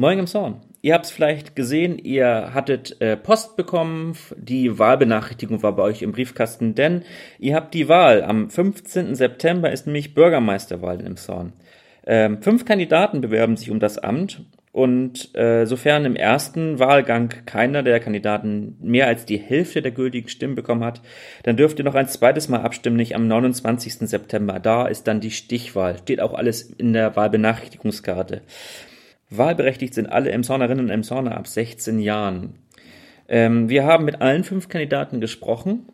Moin im Zorn. Ihr habt es vielleicht gesehen, ihr hattet äh, Post bekommen, die Wahlbenachrichtigung war bei euch im Briefkasten, denn ihr habt die Wahl. Am 15. September ist nämlich Bürgermeisterwahl in Zorn. Ähm, fünf Kandidaten bewerben sich um das Amt und äh, sofern im ersten Wahlgang keiner der Kandidaten mehr als die Hälfte der gültigen Stimmen bekommen hat, dann dürft ihr noch ein zweites Mal abstimmen, nicht am 29. September. Da ist dann die Stichwahl. Steht auch alles in der Wahlbenachrichtigungskarte. Wahlberechtigt sind alle Emshornerinnen und Emshorner ab 16 Jahren. Ähm, wir haben mit allen fünf Kandidaten gesprochen.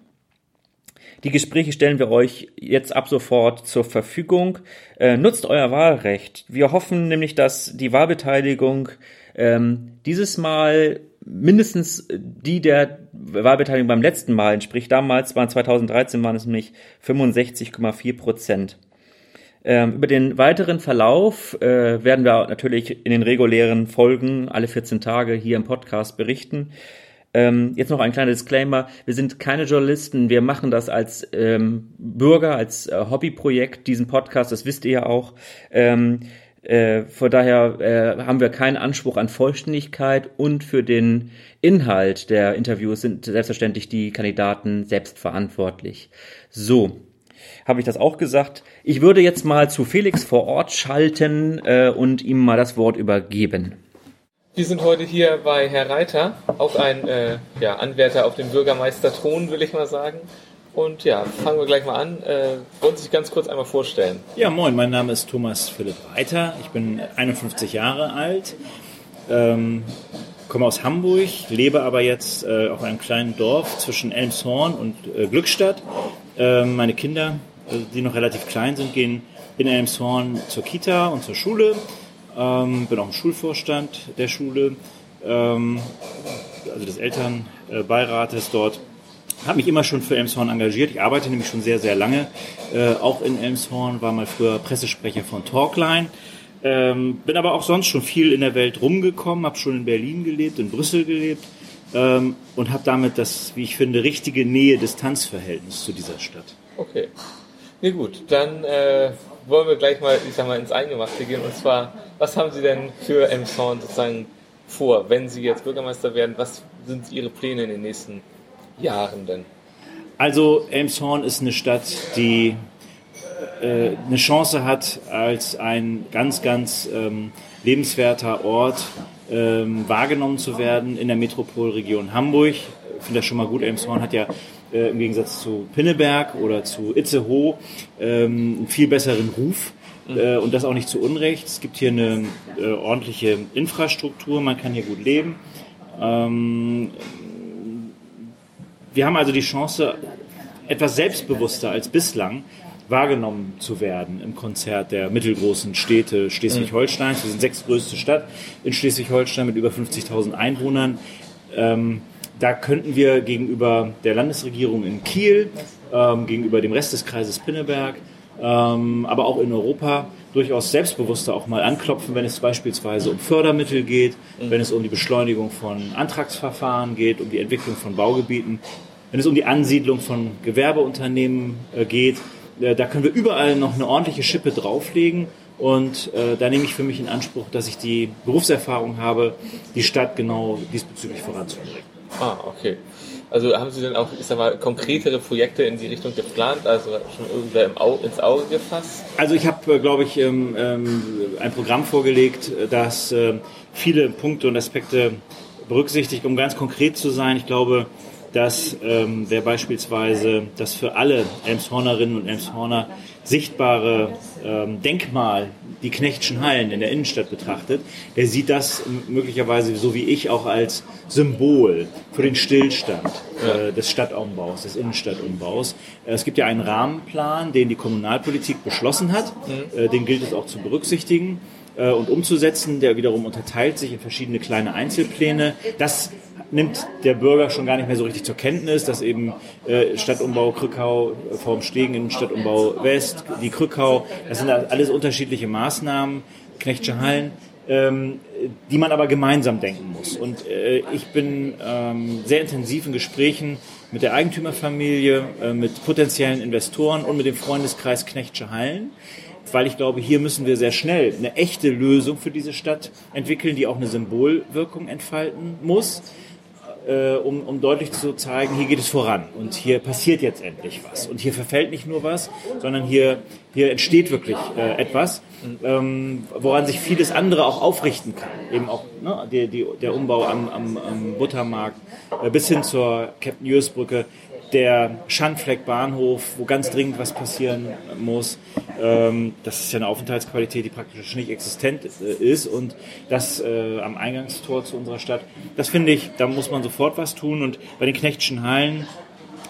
Die Gespräche stellen wir euch jetzt ab sofort zur Verfügung. Äh, nutzt euer Wahlrecht. Wir hoffen nämlich, dass die Wahlbeteiligung ähm, dieses Mal mindestens die der Wahlbeteiligung beim letzten Mal entspricht. Damals waren 2013 waren es nämlich 65,4 Prozent. Ähm, über den weiteren Verlauf äh, werden wir natürlich in den regulären Folgen alle 14 Tage hier im Podcast berichten. Ähm, jetzt noch ein kleiner Disclaimer. Wir sind keine Journalisten. Wir machen das als ähm, Bürger, als äh, Hobbyprojekt, diesen Podcast. Das wisst ihr ja auch. Ähm, äh, von daher äh, haben wir keinen Anspruch an Vollständigkeit und für den Inhalt der Interviews sind selbstverständlich die Kandidaten selbst verantwortlich. So, habe ich das auch gesagt. Ich würde jetzt mal zu Felix vor Ort schalten äh, und ihm mal das Wort übergeben. Wir sind heute hier bei Herr Reiter, auch ein äh, ja, Anwärter auf den Bürgermeisterthron, will ich mal sagen. Und ja, fangen wir gleich mal an. Äh, wollen Sie sich ganz kurz einmal vorstellen? Ja, moin, mein Name ist Thomas Philipp Reiter. Ich bin 51 Jahre alt, ähm, komme aus Hamburg, lebe aber jetzt äh, auf einem kleinen Dorf zwischen Elmshorn und äh, Glückstadt. Ähm, meine Kinder also die noch relativ klein sind, gehen in Elmshorn zur Kita und zur Schule. Ähm, bin auch im Schulvorstand der Schule, ähm, also des Elternbeirates dort. Habe mich immer schon für Elmshorn engagiert. Ich arbeite nämlich schon sehr, sehr lange. Äh, auch in Elmshorn war mal früher Pressesprecher von Talkline. Ähm, bin aber auch sonst schon viel in der Welt rumgekommen, habe schon in Berlin gelebt, in Brüssel gelebt ähm, und habe damit das, wie ich finde, richtige Nähe-Distanz-Verhältnis zu dieser Stadt. Okay. Nee, gut, dann äh, wollen wir gleich mal, ich sag mal, ins Eingemachte gehen. Und zwar, was haben Sie denn für Emshorn sozusagen vor, wenn Sie jetzt Bürgermeister werden? Was sind Ihre Pläne in den nächsten Jahren denn? Also Elmshorn ist eine Stadt, die äh, eine Chance hat, als ein ganz, ganz ähm, lebenswerter Ort ähm, wahrgenommen zu werden in der Metropolregion Hamburg. Ich finde das schon mal gut. Elmshorn hat ja äh, im Gegensatz zu Pinneberg oder zu Itzehoe ähm, einen viel besseren Ruf. Mhm. Äh, und das auch nicht zu Unrecht. Es gibt hier eine äh, ordentliche Infrastruktur, man kann hier gut leben. Ähm, wir haben also die Chance, etwas selbstbewusster als bislang wahrgenommen zu werden im Konzert der mittelgroßen Städte Schleswig-Holsteins. Wir sind sechstgrößte Stadt in Schleswig-Holstein mit über 50.000 Einwohnern. Ähm, da könnten wir gegenüber der Landesregierung in Kiel, ähm, gegenüber dem Rest des Kreises Pinneberg, ähm, aber auch in Europa durchaus selbstbewusster auch mal anklopfen, wenn es beispielsweise um Fördermittel geht, mhm. wenn es um die Beschleunigung von Antragsverfahren geht, um die Entwicklung von Baugebieten, wenn es um die Ansiedlung von Gewerbeunternehmen äh, geht. Äh, da können wir überall noch eine ordentliche Schippe drauflegen. Und äh, da nehme ich für mich in Anspruch, dass ich die Berufserfahrung habe, die Stadt genau diesbezüglich voranzubringen. Ah, okay. Also haben Sie denn auch, ich sag mal, konkretere Projekte in die Richtung geplant, also schon irgendwer im Au ins Auge gefasst? Also ich habe, äh, glaube ich, ähm, ähm, ein Programm vorgelegt, äh, das äh, viele Punkte und Aspekte berücksichtigt, um ganz konkret zu sein. Ich glaube, dass ähm, wer beispielsweise das für alle Elmshornerinnen und Elmshorner sichtbare ähm, Denkmal, die Knechtschen Hallen in der Innenstadt betrachtet, der sieht das möglicherweise so wie ich auch als Symbol für den Stillstand äh, des Stadtumbaus, des Innenstadtumbaus. Es gibt ja einen Rahmenplan, den die Kommunalpolitik beschlossen hat, mhm. äh, den gilt es auch zu berücksichtigen äh, und umzusetzen. Der wiederum unterteilt sich in verschiedene kleine Einzelpläne. Das nimmt der Bürger schon gar nicht mehr so richtig zur Kenntnis, dass eben äh, Stadtumbau Krückau äh, vorm Stegen Stadtumbau West, die Krückau, das sind alles unterschiedliche Maßnahmen, Knechtsche Hallen, ähm, die man aber gemeinsam denken muss. Und äh, ich bin ähm, sehr intensiv in Gesprächen mit der Eigentümerfamilie, äh, mit potenziellen Investoren und mit dem Freundeskreis Knechtsche Hallen weil ich glaube, hier müssen wir sehr schnell eine echte Lösung für diese Stadt entwickeln, die auch eine Symbolwirkung entfalten muss äh, um, um deutlich zu zeigen, hier geht es voran und hier passiert jetzt endlich was. Und hier verfällt nicht nur was, sondern hier, hier entsteht wirklich äh, etwas, ähm, woran sich vieles andere auch aufrichten kann. Eben auch ne, die, die, der Umbau am, am, am Buttermarkt äh, bis hin zur Captain Ewes Brücke der Schandfleck Bahnhof, wo ganz dringend was passieren muss. Ähm, das ist ja eine Aufenthaltsqualität, die praktisch nicht existent äh, ist und das äh, am Eingangstor zu unserer Stadt. Das finde ich, da muss man sofort was tun und bei den Knechtschen Hallen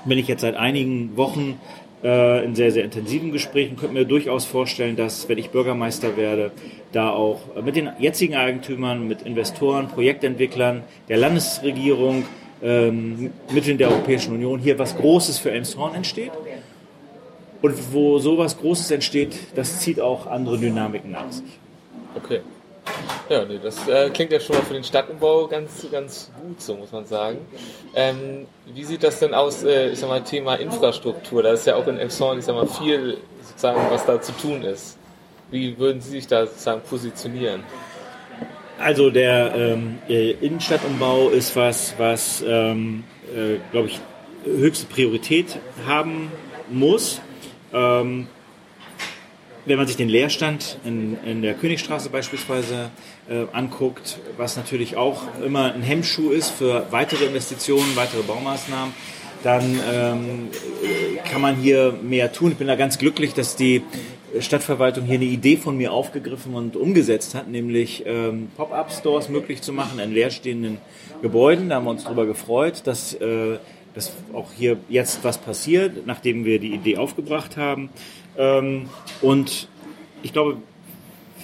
bin ich jetzt seit einigen Wochen äh, in sehr, sehr intensiven Gesprächen. Könnte mir durchaus vorstellen, dass, wenn ich Bürgermeister werde, da auch mit den jetzigen Eigentümern, mit Investoren, Projektentwicklern, der Landesregierung, ähm, Mitteln der Europäischen Union hier was Großes für Elmshorn entsteht. Und wo sowas Großes entsteht, das zieht auch andere Dynamiken nach sich. Okay. Ja, nee, das äh, klingt ja schon mal für den Stadtumbau ganz, ganz gut, so muss man sagen. Ähm, wie sieht das denn aus, äh, ich sag mal, Thema Infrastruktur? Da ist ja auch in Elmshorn, ich sag mal, viel sozusagen, was da zu tun ist. Wie würden Sie sich da sozusagen positionieren? Also der ähm, äh, Innenstadtumbau ist was, was ähm, äh, glaube ich, höchste Priorität haben muss. Ähm, wenn man sich den Leerstand in, in der Königstraße beispielsweise äh, anguckt, was natürlich auch immer ein Hemmschuh ist für weitere Investitionen, weitere Baumaßnahmen, dann ähm, kann man hier mehr tun. Ich bin da ganz glücklich, dass die Stadtverwaltung hier eine Idee von mir aufgegriffen und umgesetzt hat, nämlich ähm, Pop-up-Stores möglich zu machen in leerstehenden Gebäuden. Da haben wir uns darüber gefreut, dass, äh, dass auch hier jetzt was passiert, nachdem wir die Idee aufgebracht haben. Ähm, und ich glaube,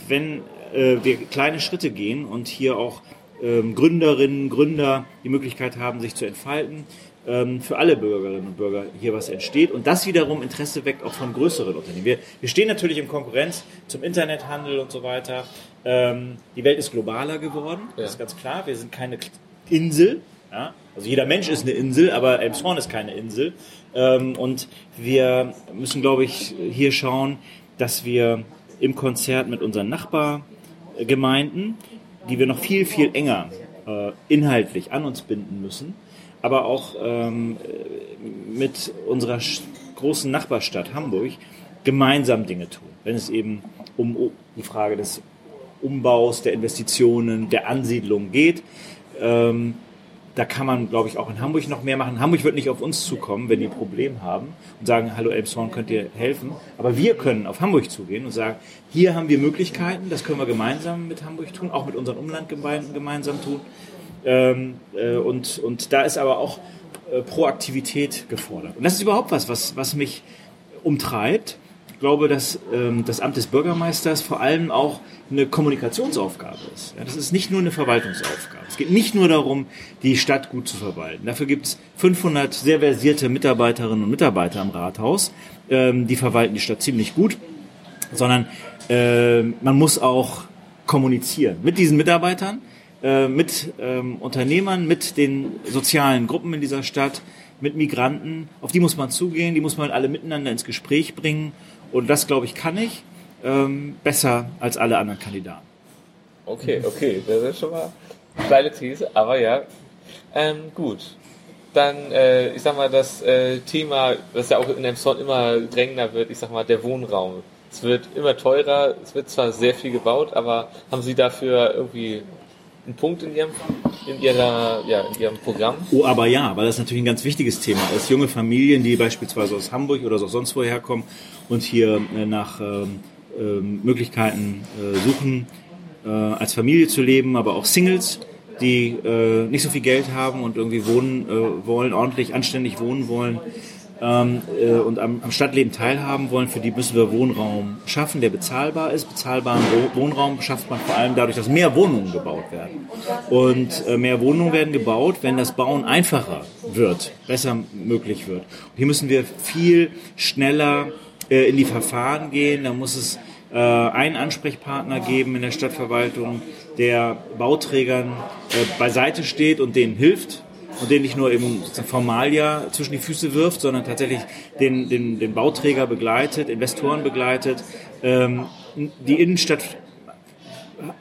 wenn äh, wir kleine Schritte gehen und hier auch ähm, Gründerinnen, Gründer die Möglichkeit haben, sich zu entfalten, ähm, für alle Bürgerinnen und Bürger hier was entsteht und das wiederum Interesse weckt auch von größeren Unternehmen. Wir, wir stehen natürlich in Konkurrenz zum Internethandel und so weiter. Ähm, die Welt ist globaler geworden, ja. das ist ganz klar. Wir sind keine Insel. Ja? Also jeder Mensch ist eine Insel, aber Elmshorn ist keine Insel. Ähm, und wir müssen, glaube ich, hier schauen, dass wir im Konzert mit unseren Nachbargemeinden, die wir noch viel, viel enger äh, inhaltlich an uns binden müssen, aber auch ähm, mit unserer großen Nachbarstadt Hamburg gemeinsam Dinge tun. Wenn es eben um die Frage des Umbaus, der Investitionen, der Ansiedlung geht. Ähm, da kann man, glaube ich, auch in Hamburg noch mehr machen. Hamburg wird nicht auf uns zukommen, wenn die ein Problem haben und sagen, hallo Elbshorn, könnt ihr helfen? Aber wir können auf Hamburg zugehen und sagen, hier haben wir Möglichkeiten, das können wir gemeinsam mit Hamburg tun, auch mit unseren Umlandgemeinden gemeinsam tun. Ähm, äh, und, und da ist aber auch äh, Proaktivität gefordert. Und das ist überhaupt was, was, was mich umtreibt. Glaube, dass ähm, das Amt des Bürgermeisters vor allem auch eine Kommunikationsaufgabe ist. Ja, das ist nicht nur eine Verwaltungsaufgabe. Es geht nicht nur darum, die Stadt gut zu verwalten. Dafür gibt es 500 sehr versierte Mitarbeiterinnen und Mitarbeiter im Rathaus. Ähm, die verwalten die Stadt ziemlich gut. Sondern äh, man muss auch kommunizieren mit diesen Mitarbeitern äh, mit ähm, Unternehmern, mit den sozialen Gruppen in dieser Stadt, mit Migranten. Auf die muss man zugehen, die muss man alle miteinander ins Gespräch bringen. Und das, glaube ich, kann ich ähm, besser als alle anderen Kandidaten. Okay, okay, das ist schon mal eine steile These, aber ja. Ähm, gut. Dann, äh, ich sag mal, das äh, Thema, das ja auch in dem Song immer drängender wird, ich sag mal, der Wohnraum. Es wird immer teurer, es wird zwar sehr viel gebaut, aber haben Sie dafür irgendwie ein Punkt in Ihrem, in, ihrer, ja, in Ihrem Programm? Oh, aber ja, weil das natürlich ein ganz wichtiges Thema ist. Junge Familien, die beispielsweise aus Hamburg oder sonst woher kommen und hier äh, nach ähm, äh, Möglichkeiten äh, suchen, äh, als Familie zu leben, aber auch Singles, die äh, nicht so viel Geld haben und irgendwie wohnen äh, wollen, ordentlich, anständig wohnen wollen ähm, äh, und am, am, Stadtleben teilhaben wollen, für die müssen wir Wohnraum schaffen, der bezahlbar ist. Bezahlbaren Wohnraum schafft man vor allem dadurch, dass mehr Wohnungen gebaut werden. Und äh, mehr Wohnungen werden gebaut, wenn das Bauen einfacher wird, besser möglich wird. Und hier müssen wir viel schneller äh, in die Verfahren gehen. Da muss es äh, einen Ansprechpartner geben in der Stadtverwaltung, der Bauträgern äh, beiseite steht und denen hilft und den nicht nur eben Formalia zwischen die Füße wirft, sondern tatsächlich den, den, den Bauträger begleitet, Investoren begleitet. Ähm, die Innenstadt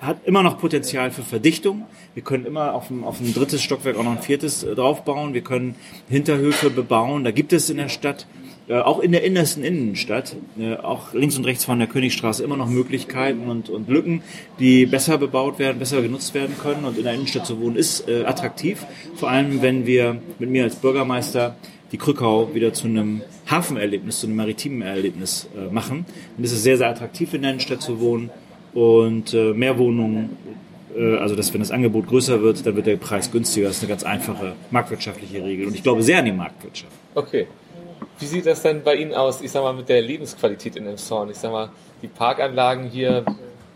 hat immer noch Potenzial für Verdichtung. Wir können immer auf ein, auf ein drittes Stockwerk auch noch ein viertes äh, draufbauen. Wir können Hinterhöfe bebauen. Da gibt es in der Stadt, auch in der innersten Innenstadt, äh, auch links und rechts von der Königstraße immer noch Möglichkeiten und, und Lücken, die besser bebaut werden, besser genutzt werden können. Und in der Innenstadt zu wohnen ist äh, attraktiv. Vor allem, wenn wir mit mir als Bürgermeister die Krückau wieder zu einem Hafenerlebnis, zu einem maritimen Erlebnis äh, machen. Und es ist sehr, sehr attraktiv in der Innenstadt zu wohnen und äh, mehr Wohnungen, äh, also dass wenn das Angebot größer wird, dann wird der Preis günstiger. Das ist eine ganz einfache marktwirtschaftliche Regel und ich glaube sehr an die Marktwirtschaft. Okay. Wie sieht das denn bei Ihnen aus, ich sag mal, mit der Lebensqualität in Emshorn? Ich sag mal, die Parkanlagen hier,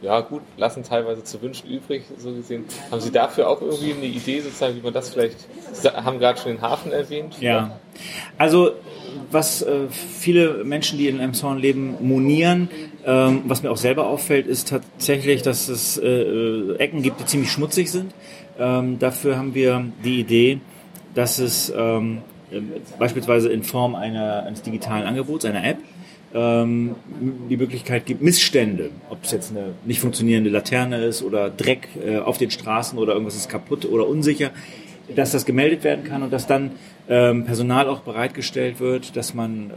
ja gut, lassen teilweise zu wünschen übrig, so gesehen. Haben Sie dafür auch irgendwie eine Idee, sozusagen, wie man das vielleicht, Sie haben gerade schon den Hafen erwähnt? Ja, also was äh, viele Menschen, die in Emshorn leben, monieren, ähm, was mir auch selber auffällt, ist tatsächlich, dass es äh, äh, Ecken gibt, die ziemlich schmutzig sind. Ähm, dafür haben wir die Idee, dass es ähm, äh, beispielsweise in Form einer, eines digitalen Angebots, einer App, ähm, die Möglichkeit gibt, Missstände, ob es jetzt eine nicht funktionierende Laterne ist oder Dreck äh, auf den Straßen oder irgendwas ist kaputt oder unsicher, dass das gemeldet werden kann und dass dann ähm, Personal auch bereitgestellt wird, dass man äh,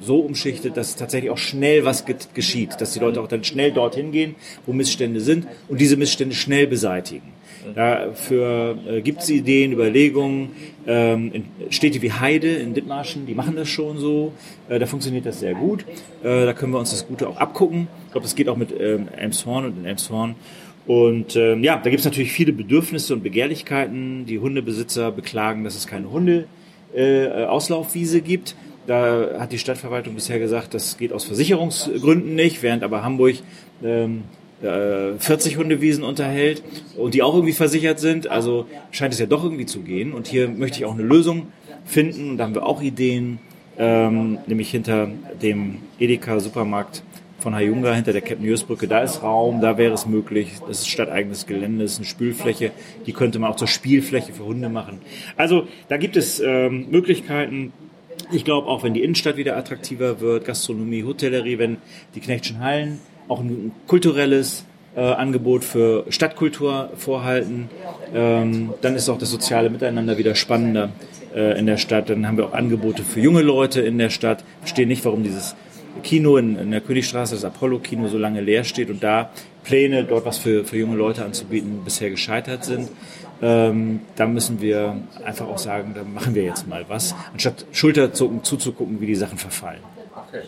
so umschichtet, dass tatsächlich auch schnell was geschieht, dass die Leute auch dann schnell dorthin gehen, wo Missstände sind und diese Missstände schnell beseitigen. Dafür äh, gibt es Ideen, Überlegungen. Ähm, Städte wie Heide in Dithmarschen, die machen das schon so. Äh, da funktioniert das sehr gut. Äh, da können wir uns das Gute auch abgucken. Ich glaube, das geht auch mit ähm, Elmshorn und in Elmshorn und ähm, ja, da gibt es natürlich viele Bedürfnisse und Begehrlichkeiten. Die Hundebesitzer beklagen, dass es keine Hunde-Auslaufwiese äh, gibt. Da hat die Stadtverwaltung bisher gesagt, das geht aus Versicherungsgründen nicht, während aber Hamburg ähm, äh, 40 Hundewiesen unterhält und die auch irgendwie versichert sind. Also scheint es ja doch irgendwie zu gehen. Und hier möchte ich auch eine Lösung finden. Da haben wir auch Ideen, ähm, nämlich hinter dem Edeka-Supermarkt von Hayunga hinter der Captain-Brücke, da ist Raum, da wäre es möglich. Das ist stadteigenes Gelände, das ist eine Spülfläche, die könnte man auch zur Spielfläche für Hunde machen. Also da gibt es ähm, Möglichkeiten. Ich glaube, auch wenn die Innenstadt wieder attraktiver wird, Gastronomie, Hotellerie, wenn die Knechtschen Hallen auch ein kulturelles äh, Angebot für Stadtkultur vorhalten, ähm, dann ist auch das soziale Miteinander wieder spannender äh, in der Stadt. Dann haben wir auch Angebote für junge Leute in der Stadt. Ich verstehe nicht, warum dieses Kino in, in der Königstraße, das Apollo-Kino, so lange leer steht und da Pläne, dort was für, für junge Leute anzubieten, bisher gescheitert sind. Ähm, da müssen wir einfach auch sagen, da machen wir jetzt mal was, anstatt Schulterzucken zuzugucken, wie die Sachen verfallen. Okay.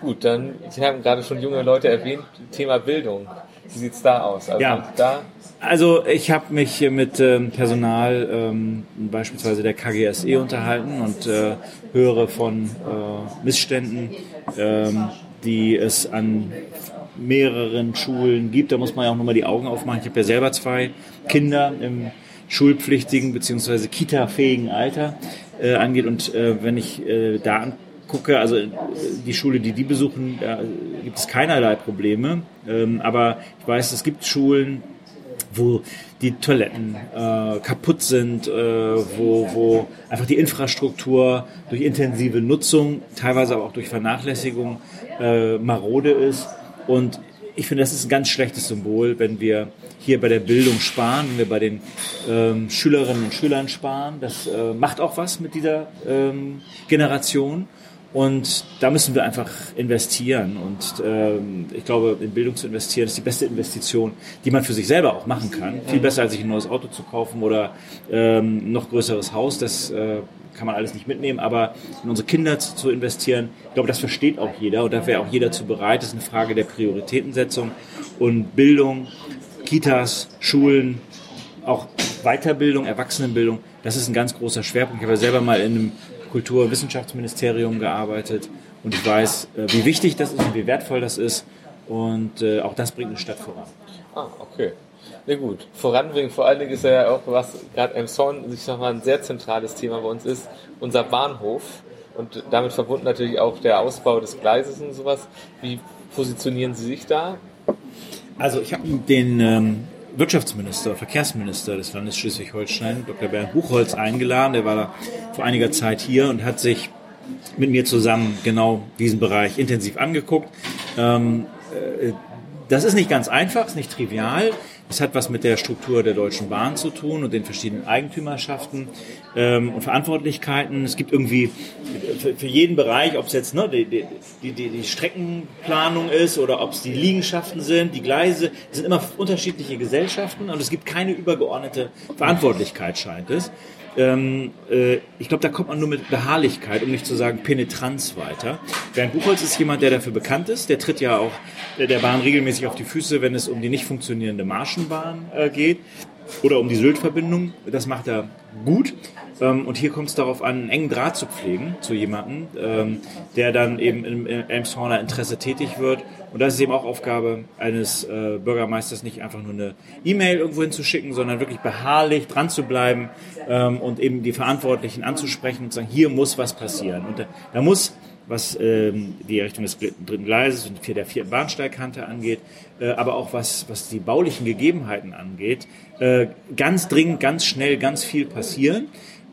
Gut, dann, Sie haben gerade schon junge Leute erwähnt, Thema Bildung. Wie sieht es da aus? Also ja. da also ich habe mich mit ähm, Personal ähm, beispielsweise der KGSE unterhalten und äh, höre von äh, Missständen, ähm, die es an mehreren Schulen gibt. Da muss man ja auch nochmal die Augen aufmachen. Ich habe ja selber zwei Kinder im schulpflichtigen bzw. kita-fähigen Alter äh, angeht. Und äh, wenn ich äh, da angucke, also äh, die Schule, die die besuchen, da gibt es keinerlei Probleme. Ähm, aber ich weiß, es gibt Schulen, wo die Toiletten äh, kaputt sind, äh, wo, wo einfach die Infrastruktur durch intensive Nutzung, teilweise aber auch durch Vernachlässigung äh, marode ist. Und ich finde, das ist ein ganz schlechtes Symbol, wenn wir hier bei der Bildung sparen, wenn wir bei den ähm, Schülerinnen und Schülern sparen. Das äh, macht auch was mit dieser ähm, Generation. Und da müssen wir einfach investieren. Und ähm, ich glaube, in Bildung zu investieren ist die beste Investition, die man für sich selber auch machen kann. Viel besser, als sich ein neues Auto zu kaufen oder ähm, noch größeres Haus. Das äh, kann man alles nicht mitnehmen. Aber in unsere Kinder zu, zu investieren, ich glaube, das versteht auch jeder. Und da wäre auch jeder zu bereit. Das ist eine Frage der Prioritätensetzung. Und Bildung, Kitas, Schulen, auch Weiterbildung, Erwachsenenbildung, das ist ein ganz großer Schwerpunkt. Ich habe selber mal in einem Kultur- und Wissenschaftsministerium gearbeitet und ich weiß, äh, wie wichtig das ist und wie wertvoll das ist und äh, auch das bringt eine Stadt voran. Ah, okay. Na nee, gut, voranbringen, vor allen Dingen ist ja auch, was gerade Emson, ich sag mal, ein sehr zentrales Thema bei uns ist, unser Bahnhof und damit verbunden natürlich auch der Ausbau des Gleises und sowas. Wie positionieren Sie sich da? Also ich habe den ähm, Wirtschaftsminister, Verkehrsminister des Landes Schleswig-Holstein, Dr. Bernd Buchholz, eingeladen. Der war vor einiger Zeit hier und hat sich mit mir zusammen genau diesen Bereich intensiv angeguckt. Ähm, äh, das ist nicht ganz einfach, ist nicht trivial. Es hat was mit der Struktur der Deutschen Bahn zu tun und den verschiedenen Eigentümerschaften ähm, und Verantwortlichkeiten. Es gibt irgendwie für, jeden Bereich, ob es jetzt ne, die, die, die, die Streckenplanung ist oder ob es die Liegenschaften sind, die Gleise, es sind immer unterschiedliche Gesellschaften und es gibt keine übergeordnete Verantwortlichkeit, scheint es. Ähm, äh, ich glaube, da kommt man nur mit Beharrlichkeit, um nicht zu sagen Penetranz weiter. Bernd Buchholz ist jemand, der dafür bekannt ist. Der tritt ja auch der Bahn regelmäßig auf die Füße, wenn es um die nicht funktionierende Marschenbahn äh, geht oder um die Sylt-Verbindung. Das macht er gut. Ähm, und hier kommt es darauf an, einen engen Draht zu pflegen zu jemandem, ähm, der dann eben im Elmshorner Interesse tätig wird. Und das ist eben auch Aufgabe eines äh, Bürgermeisters, nicht einfach nur eine E-Mail irgendwo hinzuschicken, sondern wirklich beharrlich dran zu bleiben ähm, und eben die Verantwortlichen anzusprechen und zu sagen, hier muss was passieren. Und da, da muss was ähm, die Errichtung des dritten Gleises und der vierten Bahnsteigkante angeht, äh, aber auch was, was die baulichen Gegebenheiten angeht, äh, ganz dringend, ganz schnell, ganz viel passieren.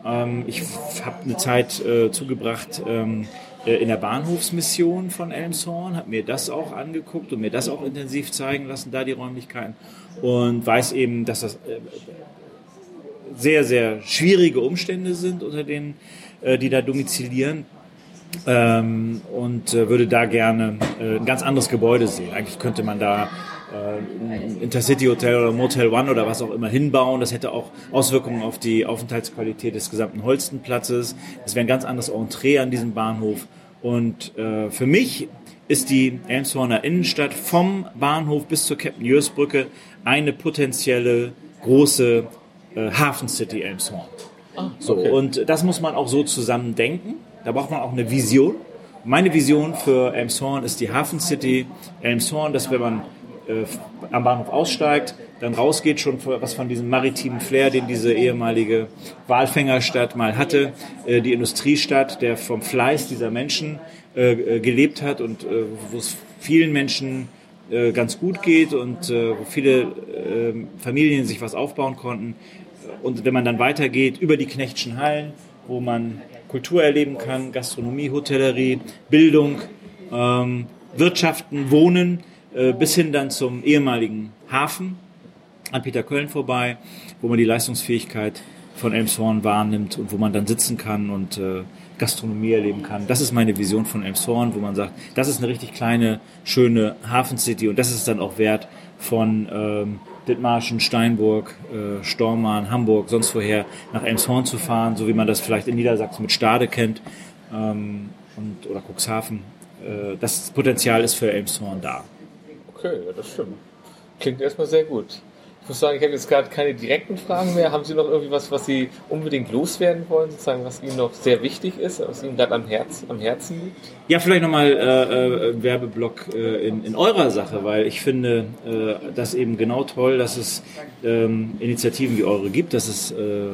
Ähm, ich habe eine Zeit äh, zugebracht ähm, äh, in der Bahnhofsmission von Elmshorn, habe mir das auch angeguckt und mir das auch intensiv zeigen lassen, da die Räumlichkeiten und weiß eben, dass das äh, sehr, sehr schwierige Umstände sind, unter denen äh, die da domizilieren ähm, und äh, würde da gerne äh, ein ganz anderes Gebäude sehen. Eigentlich könnte man da äh, Intercity Hotel oder Motel One oder was auch immer hinbauen. Das hätte auch Auswirkungen auf die Aufenthaltsqualität des gesamten Holstenplatzes. Es wäre ein ganz anderes Entree an diesem Bahnhof. Und äh, für mich ist die Elmshorner Innenstadt vom Bahnhof bis zur Captain Jörs Brücke eine potenzielle große äh, Hafencity Elmshorn. Ah, okay. so, und das muss man auch so zusammen denken. Da braucht man auch eine Vision. Meine Vision für Elmshorn ist die Hafen City Elmshorn, dass wenn man äh, am Bahnhof aussteigt, dann rausgeht schon was von diesem maritimen Flair, den diese ehemalige Walfängerstadt mal hatte, äh, die Industriestadt, der vom Fleiß dieser Menschen äh, äh gelebt hat und äh, wo es vielen Menschen äh, ganz gut geht und wo viele Familien sich was aufbauen konnten. Und wenn man dann weitergeht über die Knechtschen Hallen, wo man Kultur erleben kann, Gastronomie, Hotellerie, Bildung, ähm, Wirtschaften, Wohnen, bis hin dann zum ehemaligen Hafen an Peter Köln vorbei, wo man die Leistungsfähigkeit von Elmshorn wahrnimmt und wo man dann sitzen kann und äh, Gastronomie erleben kann. Das ist meine Vision von Elmshorn, wo man sagt, das ist eine richtig kleine, schöne Hafencity und das ist dann auch wert von ähm, Dithmarschen, Steinburg, äh, Stormarn, Hamburg, sonst woher nach Elmshorn zu fahren, so wie man das vielleicht in Niedersachsen mit Stade kennt ähm, und, oder Cuxhaven. Äh, das Potenzial ist für Elmshorn da. Okay, ja, das stimmt. Klingt erstmal sehr gut. Ich muss sagen, ich habe jetzt gerade keine direkten Fragen mehr. Haben Sie noch irgendwie was, was Sie unbedingt loswerden wollen, sozusagen, was Ihnen noch sehr wichtig ist, was Ihnen gerade am, Herz, am Herzen liegt? Ja, vielleicht nochmal äh, äh, Werbeblock äh, in, in eurer Sache, weil ich finde äh, das eben genau toll, dass es ähm, Initiativen wie eure gibt, dass es äh,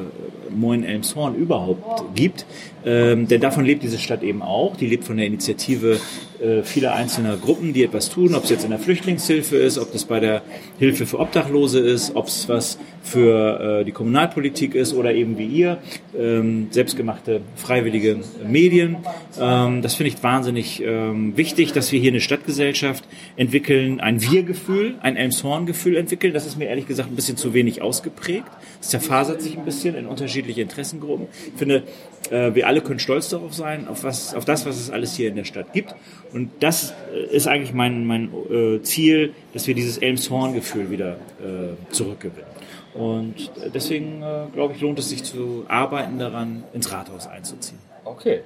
Moin Elmshorn überhaupt gibt. Ähm, denn davon lebt diese Stadt eben auch. Die lebt von der Initiative äh, vieler einzelner Gruppen, die etwas tun, ob es jetzt in der Flüchtlingshilfe ist, ob das bei der Hilfe für Obdachlose ist, ob es was für äh, die Kommunalpolitik ist oder eben wie ihr, ähm, selbstgemachte freiwillige Medien. Ähm, das finde ich wahnsinnig ähm, wichtig, dass wir hier eine Stadtgesellschaft entwickeln, ein Wir-Gefühl, ein Elmshorn-Gefühl entwickeln. Das ist mir ehrlich gesagt ein bisschen zu wenig ausgeprägt. Es zerfasert sich ein bisschen in unterschiedliche Interessengruppen. Ich finde, äh, wir alle können stolz darauf sein, auf, was, auf das, was es alles hier in der Stadt gibt. Und das äh, ist eigentlich mein, mein äh, Ziel, dass wir dieses Elmshorn-Gefühl wieder äh, zurückgewinnen. Und deswegen, äh, glaube ich, lohnt es sich zu arbeiten daran, ins Rathaus einzuziehen. Okay.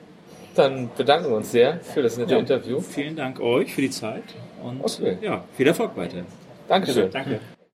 Dann bedanken wir uns sehr für das nette ja, Interview. Vielen Dank euch für die Zeit und okay. ja, viel Erfolg weiterhin. Dankeschön. Danke.